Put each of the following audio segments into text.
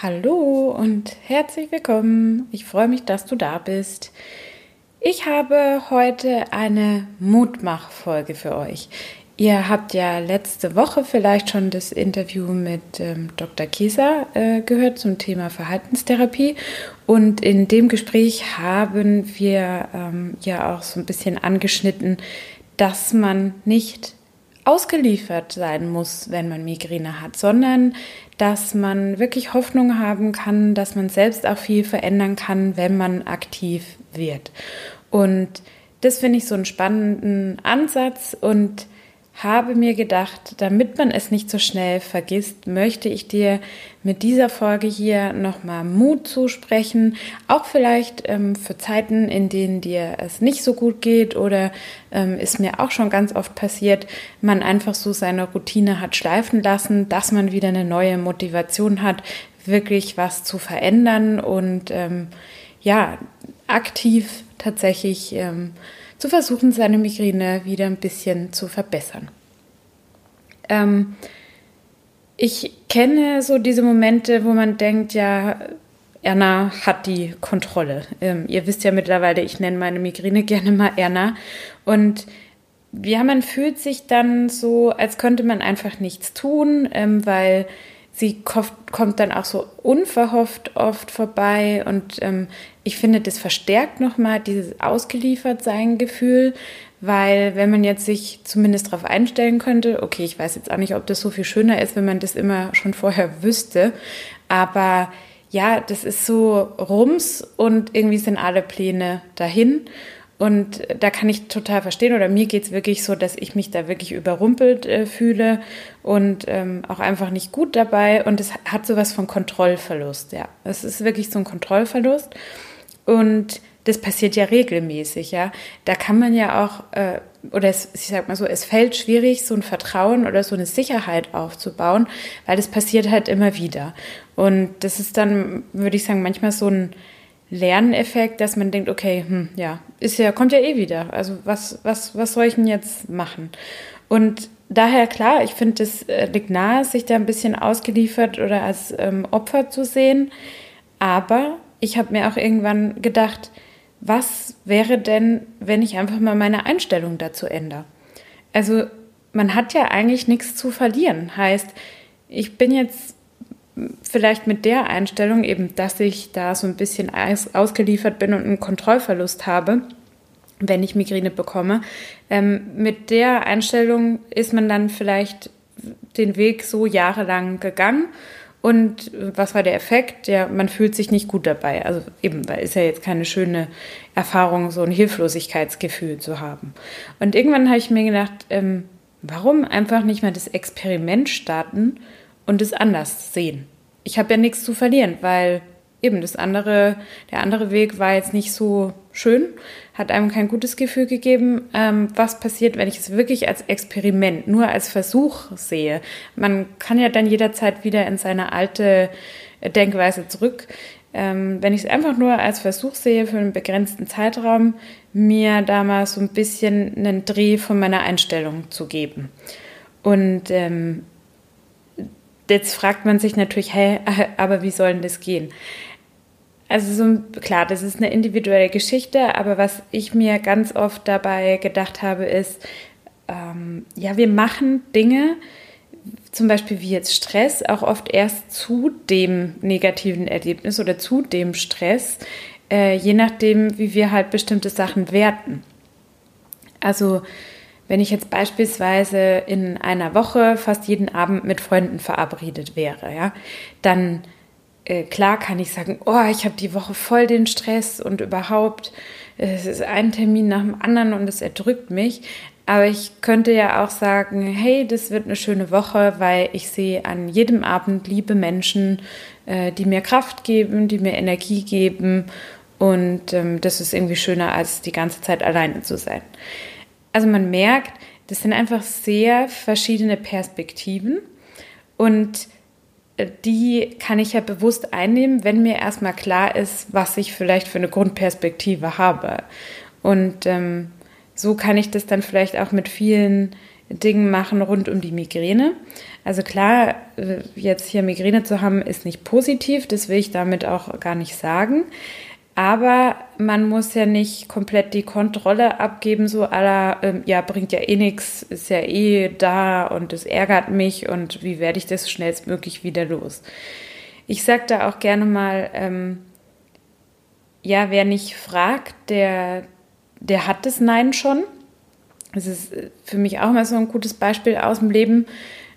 Hallo und herzlich willkommen. Ich freue mich, dass du da bist. Ich habe heute eine Mutmachfolge für euch. Ihr habt ja letzte Woche vielleicht schon das Interview mit ähm, Dr. Kieser äh, gehört zum Thema Verhaltenstherapie. Und in dem Gespräch haben wir ähm, ja auch so ein bisschen angeschnitten, dass man nicht ausgeliefert sein muss, wenn man Migräne hat, sondern dass man wirklich Hoffnung haben kann, dass man selbst auch viel verändern kann, wenn man aktiv wird. Und das finde ich so einen spannenden Ansatz und habe mir gedacht, damit man es nicht so schnell vergisst, möchte ich dir mit dieser Folge hier nochmal Mut zusprechen, auch vielleicht ähm, für Zeiten, in denen dir es nicht so gut geht oder ähm, ist mir auch schon ganz oft passiert, man einfach so seine Routine hat schleifen lassen, dass man wieder eine neue Motivation hat, wirklich was zu verändern und ähm, ja, aktiv tatsächlich ähm, zu versuchen, seine Migräne wieder ein bisschen zu verbessern. Ähm, ich kenne so diese Momente, wo man denkt, ja, Erna hat die Kontrolle. Ähm, ihr wisst ja mittlerweile, ich nenne meine Migräne gerne mal Erna. Und ja, man fühlt sich dann so, als könnte man einfach nichts tun, ähm, weil sie kommt dann auch so unverhofft oft vorbei und ähm, ich finde, das verstärkt nochmal dieses Ausgeliefertsein-Gefühl, weil wenn man jetzt sich zumindest darauf einstellen könnte, okay, ich weiß jetzt auch nicht, ob das so viel schöner ist, wenn man das immer schon vorher wüsste, aber ja, das ist so rums und irgendwie sind alle Pläne dahin. Und da kann ich total verstehen, oder mir geht es wirklich so, dass ich mich da wirklich überrumpelt äh, fühle und ähm, auch einfach nicht gut dabei. Und es hat sowas von Kontrollverlust, ja. Es ist wirklich so ein Kontrollverlust. Und das passiert ja regelmäßig, ja. Da kann man ja auch, äh, oder es, ich sag mal so, es fällt schwierig, so ein Vertrauen oder so eine Sicherheit aufzubauen, weil das passiert halt immer wieder. Und das ist dann, würde ich sagen, manchmal so ein Lerneffekt, dass man denkt, okay, hm, ja, ist ja, kommt ja eh wieder. Also was, was, was soll ich denn jetzt machen? Und daher klar, ich finde, es äh, liegt nahe, sich da ein bisschen ausgeliefert oder als ähm, Opfer zu sehen. Aber ich habe mir auch irgendwann gedacht, was wäre denn, wenn ich einfach mal meine Einstellung dazu ändere? Also man hat ja eigentlich nichts zu verlieren. Heißt, ich bin jetzt vielleicht mit der Einstellung eben, dass ich da so ein bisschen ausgeliefert bin und einen Kontrollverlust habe, wenn ich Migräne bekomme. Ähm, mit der Einstellung ist man dann vielleicht den Weg so jahrelang gegangen und was war der Effekt? Ja, man fühlt sich nicht gut dabei. Also eben, weil ist ja jetzt keine schöne Erfahrung, so ein Hilflosigkeitsgefühl zu haben. Und irgendwann habe ich mir gedacht, ähm, warum einfach nicht mal das Experiment starten und es anders sehen? Ich habe ja nichts zu verlieren, weil eben das andere, der andere Weg war jetzt nicht so schön, hat einem kein gutes Gefühl gegeben. Ähm, was passiert, wenn ich es wirklich als Experiment, nur als Versuch sehe? Man kann ja dann jederzeit wieder in seine alte Denkweise zurück. Ähm, wenn ich es einfach nur als Versuch sehe für einen begrenzten Zeitraum, mir da mal so ein bisschen einen Dreh von meiner Einstellung zu geben. Und ähm, jetzt fragt man sich natürlich, hey, aber wie soll denn das gehen? Also so, klar, das ist eine individuelle Geschichte, aber was ich mir ganz oft dabei gedacht habe, ist, ähm, ja, wir machen Dinge, zum Beispiel wie jetzt Stress, auch oft erst zu dem negativen Erlebnis oder zu dem Stress, äh, je nachdem, wie wir halt bestimmte Sachen werten. Also wenn ich jetzt beispielsweise in einer Woche fast jeden Abend mit Freunden verabredet wäre, ja, dann äh, klar kann ich sagen, oh, ich habe die Woche voll den Stress und überhaupt, es ist ein Termin nach dem anderen und es erdrückt mich. Aber ich könnte ja auch sagen, hey, das wird eine schöne Woche, weil ich sehe an jedem Abend liebe Menschen, äh, die mir Kraft geben, die mir Energie geben. Und ähm, das ist irgendwie schöner, als die ganze Zeit alleine zu sein. Also man merkt, das sind einfach sehr verschiedene Perspektiven. Und die kann ich ja bewusst einnehmen, wenn mir erstmal klar ist, was ich vielleicht für eine Grundperspektive habe. Und ähm, so kann ich das dann vielleicht auch mit vielen Dingen machen rund um die Migräne. Also klar, äh, jetzt hier Migräne zu haben, ist nicht positiv, das will ich damit auch gar nicht sagen. Aber man muss ja nicht komplett die Kontrolle abgeben, so aller, ähm, ja, bringt ja eh nichts, ist ja eh da und es ärgert mich und wie werde ich das schnellstmöglich wieder los? Ich sage da auch gerne mal, ähm, ja, wer nicht fragt, der, der hat das Nein schon. Das ist für mich auch mal so ein gutes Beispiel aus dem Leben.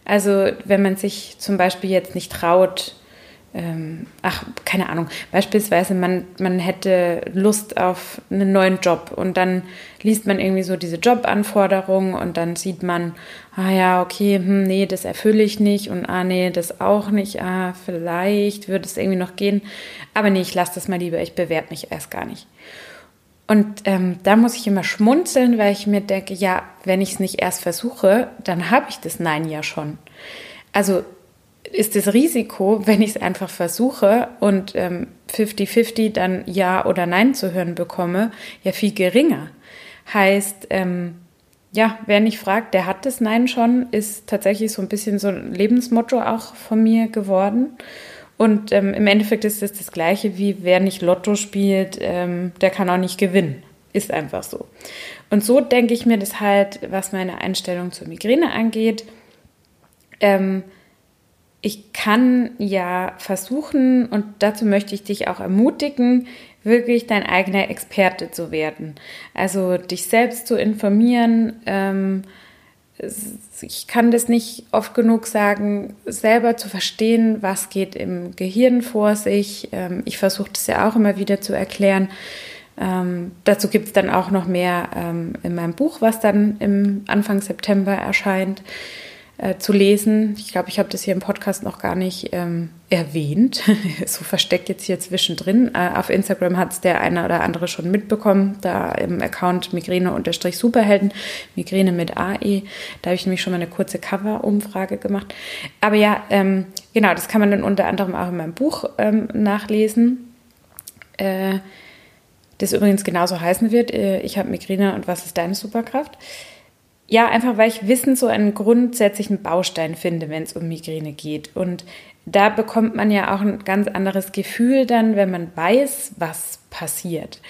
Also wenn man sich zum Beispiel jetzt nicht traut, ähm, ach, keine Ahnung, beispielsweise man, man hätte Lust auf einen neuen Job und dann liest man irgendwie so diese Jobanforderungen und dann sieht man, ah ja, okay, hm, nee, das erfülle ich nicht und ah nee, das auch nicht, ah, vielleicht würde es irgendwie noch gehen, aber nee, ich lasse das mal lieber, ich bewerbe mich erst gar nicht. Und ähm, da muss ich immer schmunzeln, weil ich mir denke, ja, wenn ich es nicht erst versuche, dann habe ich das Nein ja schon. Also ist das Risiko, wenn ich es einfach versuche und 50-50 ähm, dann Ja oder Nein zu hören bekomme, ja viel geringer. Heißt, ähm, ja, wer nicht fragt, der hat das Nein schon, ist tatsächlich so ein bisschen so ein Lebensmotto auch von mir geworden. Und ähm, im Endeffekt ist es das Gleiche wie wer nicht Lotto spielt, ähm, der kann auch nicht gewinnen. Ist einfach so. Und so denke ich mir das halt, was meine Einstellung zur Migräne angeht. Ähm, ich kann ja versuchen, und dazu möchte ich dich auch ermutigen, wirklich dein eigener Experte zu werden. Also dich selbst zu informieren. Ähm, ich kann das nicht oft genug sagen, selber zu verstehen, was geht im Gehirn vor sich. Ähm, ich versuche das ja auch immer wieder zu erklären. Ähm, dazu gibt es dann auch noch mehr ähm, in meinem Buch, was dann im Anfang September erscheint äh, zu lesen. Ich glaube, ich habe das hier im Podcast noch gar nicht ähm, erwähnt, so versteckt jetzt hier zwischendrin. Äh, auf Instagram hat es der eine oder andere schon mitbekommen, da im Account Migräne-Superhelden, Migräne mit AE. Da habe ich nämlich schon mal eine kurze Cover-Umfrage gemacht. Aber ja, ähm, genau, das kann man dann unter anderem auch in meinem Buch ähm, nachlesen. Äh, das übrigens genauso heißen wird. Äh, ich habe Migräne und was ist deine Superkraft? Ja, einfach weil ich Wissen so einen grundsätzlichen Baustein finde, wenn es um Migräne geht. Und da bekommt man ja auch ein ganz anderes Gefühl dann, wenn man weiß, was passiert.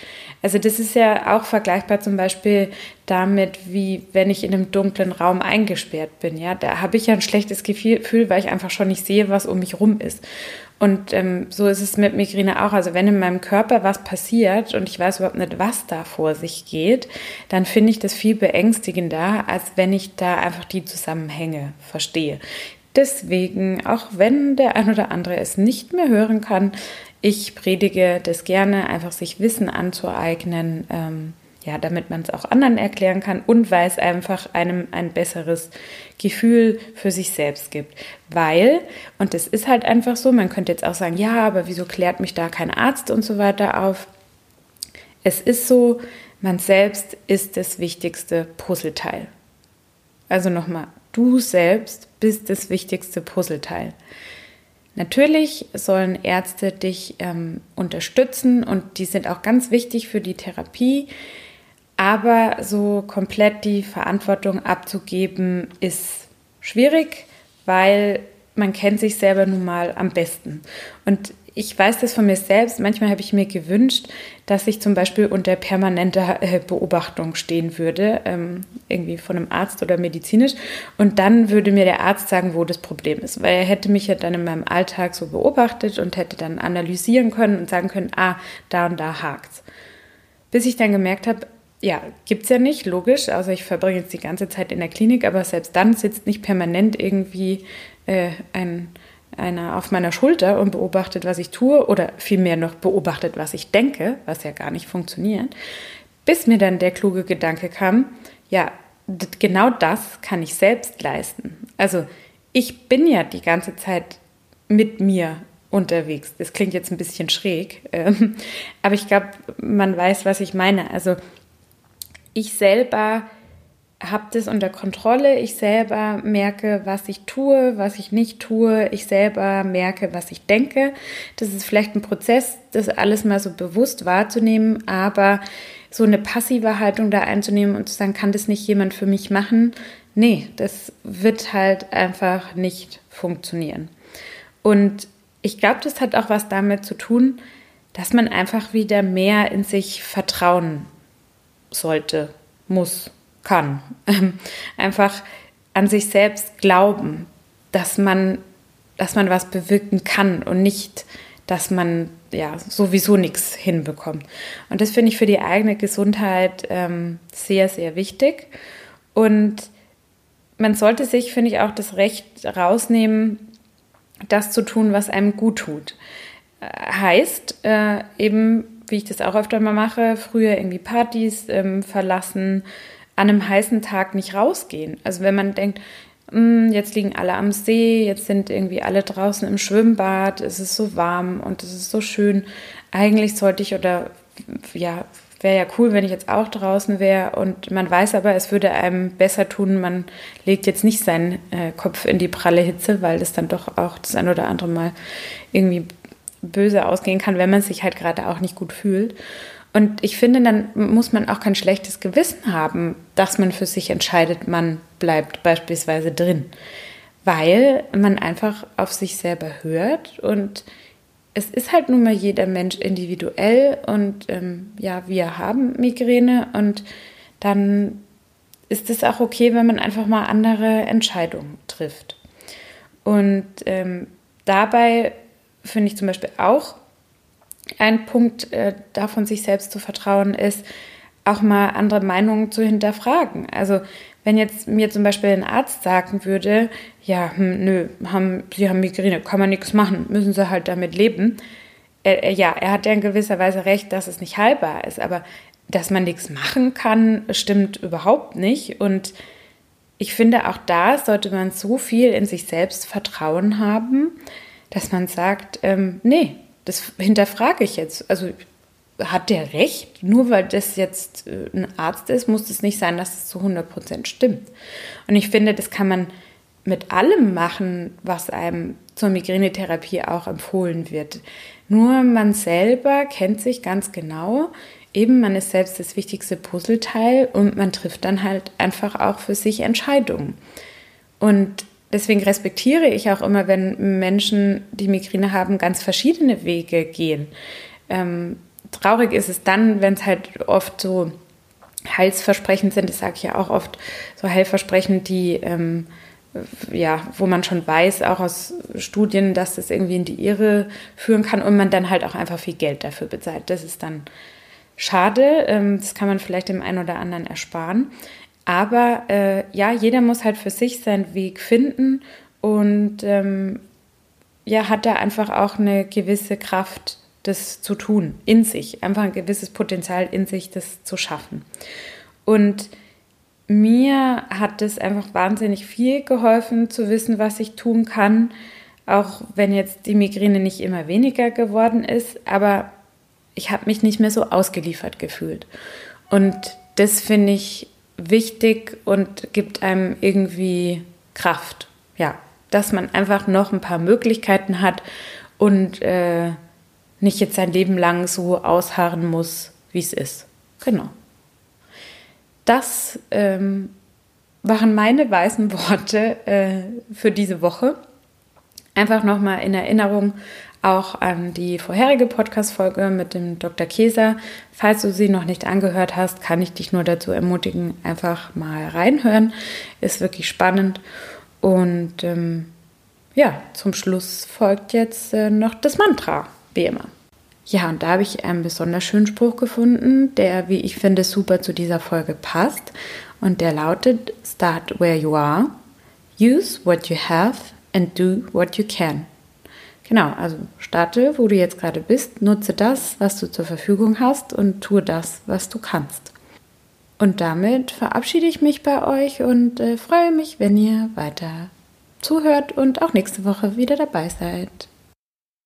Also das ist ja auch vergleichbar zum Beispiel damit, wie wenn ich in einem dunklen Raum eingesperrt bin. Ja, da habe ich ja ein schlechtes Gefühl, weil ich einfach schon nicht sehe, was um mich rum ist. Und ähm, so ist es mit Migräne auch. Also wenn in meinem Körper was passiert und ich weiß überhaupt nicht, was da vor sich geht, dann finde ich das viel beängstigender, als wenn ich da einfach die Zusammenhänge verstehe. Deswegen, auch wenn der ein oder andere es nicht mehr hören kann, ich predige das gerne, einfach sich Wissen anzueignen, ähm, ja, damit man es auch anderen erklären kann und weil es einfach einem ein besseres Gefühl für sich selbst gibt. Weil, und das ist halt einfach so, man könnte jetzt auch sagen, ja, aber wieso klärt mich da kein Arzt und so weiter auf? Es ist so, man selbst ist das wichtigste Puzzleteil. Also nochmal, du selbst bist das wichtigste Puzzleteil. Natürlich sollen Ärzte dich ähm, unterstützen und die sind auch ganz wichtig für die Therapie. Aber so komplett die Verantwortung abzugeben, ist schwierig, weil man kennt sich selber nun mal am besten. Und ich weiß das von mir selbst. Manchmal habe ich mir gewünscht, dass ich zum Beispiel unter permanenter äh, Beobachtung stehen würde, ähm, irgendwie von einem Arzt oder medizinisch. Und dann würde mir der Arzt sagen, wo das Problem ist. Weil er hätte mich ja dann in meinem Alltag so beobachtet und hätte dann analysieren können und sagen können, ah, da und da hakt's. Bis ich dann gemerkt habe, ja, gibt es ja nicht, logisch. Also ich verbringe jetzt die ganze Zeit in der Klinik, aber selbst dann sitzt nicht permanent irgendwie äh, ein, einer auf meiner Schulter und beobachtet, was ich tue oder vielmehr noch beobachtet, was ich denke, was ja gar nicht funktioniert. Bis mir dann der kluge Gedanke kam, ja, genau das kann ich selbst leisten. Also ich bin ja die ganze Zeit mit mir unterwegs. Das klingt jetzt ein bisschen schräg, ähm, aber ich glaube, man weiß, was ich meine. Also ich selber habe das unter Kontrolle. Ich selber merke, was ich tue, was ich nicht tue. Ich selber merke, was ich denke. Das ist vielleicht ein Prozess, das alles mal so bewusst wahrzunehmen, aber so eine passive Haltung da einzunehmen und zu sagen, kann das nicht jemand für mich machen? Nee, das wird halt einfach nicht funktionieren. Und ich glaube, das hat auch was damit zu tun, dass man einfach wieder mehr in sich vertrauen sollte, muss, kann. Einfach an sich selbst glauben, dass man, dass man was bewirken kann und nicht, dass man ja sowieso nichts hinbekommt. Und das finde ich für die eigene Gesundheit ähm, sehr, sehr wichtig. Und man sollte sich, finde ich, auch das Recht rausnehmen, das zu tun, was einem gut tut. Äh, heißt äh, eben, wie ich das auch öfter mal mache, früher irgendwie Partys ähm, verlassen, an einem heißen Tag nicht rausgehen. Also wenn man denkt, hm, jetzt liegen alle am See, jetzt sind irgendwie alle draußen im Schwimmbad, es ist so warm und es ist so schön. Eigentlich sollte ich oder ja, wäre ja cool, wenn ich jetzt auch draußen wäre und man weiß aber, es würde einem besser tun, man legt jetzt nicht seinen äh, Kopf in die pralle Hitze, weil das dann doch auch das ein oder andere Mal irgendwie böse ausgehen kann, wenn man sich halt gerade auch nicht gut fühlt. Und ich finde, dann muss man auch kein schlechtes Gewissen haben, dass man für sich entscheidet, man bleibt beispielsweise drin, weil man einfach auf sich selber hört und es ist halt nun mal jeder Mensch individuell und ähm, ja, wir haben Migräne und dann ist es auch okay, wenn man einfach mal andere Entscheidungen trifft. Und ähm, dabei finde ich zum Beispiel auch ein Punkt äh, davon, sich selbst zu vertrauen, ist, auch mal andere Meinungen zu hinterfragen. Also wenn jetzt mir zum Beispiel ein Arzt sagen würde, ja, hm, nö, haben, Sie haben Migräne, kann man nichts machen, müssen Sie halt damit leben. Äh, ja, er hat ja in gewisser Weise recht, dass es nicht heilbar ist, aber dass man nichts machen kann, stimmt überhaupt nicht. Und ich finde, auch da sollte man so viel in sich selbst Vertrauen haben, dass man sagt, ähm, nee, das hinterfrage ich jetzt. Also hat der recht? Nur weil das jetzt äh, ein Arzt ist, muss es nicht sein, dass es zu 100 Prozent stimmt. Und ich finde, das kann man mit allem machen, was einem zur Migränetherapie auch empfohlen wird. Nur man selber kennt sich ganz genau. Eben, man ist selbst das wichtigste Puzzleteil und man trifft dann halt einfach auch für sich Entscheidungen. Und deswegen respektiere ich auch immer, wenn Menschen, die Migräne haben, ganz verschiedene Wege gehen. Ähm, traurig ist es dann, wenn es halt oft so heilsversprechend sind, das sage ich ja auch oft, so heilversprechend, die, ähm, ja, wo man schon weiß, auch aus Studien, dass das irgendwie in die Irre führen kann und man dann halt auch einfach viel Geld dafür bezahlt. Das ist dann schade, ähm, das kann man vielleicht dem einen oder anderen ersparen. Aber äh, ja, jeder muss halt für sich seinen Weg finden und ähm, ja, hat da einfach auch eine gewisse Kraft, das zu tun, in sich, einfach ein gewisses Potenzial in sich, das zu schaffen. Und mir hat es einfach wahnsinnig viel geholfen, zu wissen, was ich tun kann, auch wenn jetzt die Migräne nicht immer weniger geworden ist, aber ich habe mich nicht mehr so ausgeliefert gefühlt. Und das finde ich wichtig und gibt einem irgendwie Kraft. Ja, dass man einfach noch ein paar Möglichkeiten hat und äh, nicht jetzt sein Leben lang so ausharren muss, wie es ist. Genau. Das ähm, waren meine weißen Worte äh, für diese Woche. Einfach nochmal in Erinnerung auch an die vorherige Podcast-Folge mit dem Dr. Käser. Falls du sie noch nicht angehört hast, kann ich dich nur dazu ermutigen, einfach mal reinhören. Ist wirklich spannend. Und ähm, ja, zum Schluss folgt jetzt äh, noch das Mantra, wie immer. Ja, und da habe ich einen besonders schönen Spruch gefunden, der, wie ich finde, super zu dieser Folge passt. Und der lautet: Start where you are, use what you have and do what you can. Genau, also starte, wo du jetzt gerade bist, nutze das, was du zur Verfügung hast und tue das, was du kannst. Und damit verabschiede ich mich bei euch und äh, freue mich, wenn ihr weiter zuhört und auch nächste Woche wieder dabei seid.